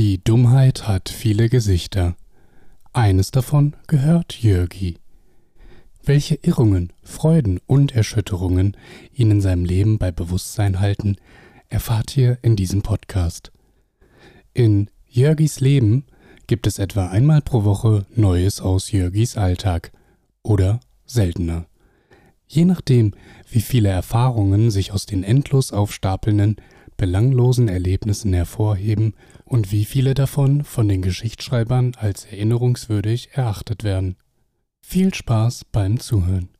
Die Dummheit hat viele Gesichter. Eines davon gehört Jürgi. Welche Irrungen, Freuden und Erschütterungen ihn in seinem Leben bei Bewusstsein halten, erfahrt ihr in diesem Podcast. In Jürgis Leben gibt es etwa einmal pro Woche Neues aus Jürgis Alltag oder seltener. Je nachdem, wie viele Erfahrungen sich aus den endlos aufstapelnden, belanglosen Erlebnissen hervorheben und wie viele davon von den Geschichtsschreibern als erinnerungswürdig erachtet werden. Viel Spaß beim Zuhören.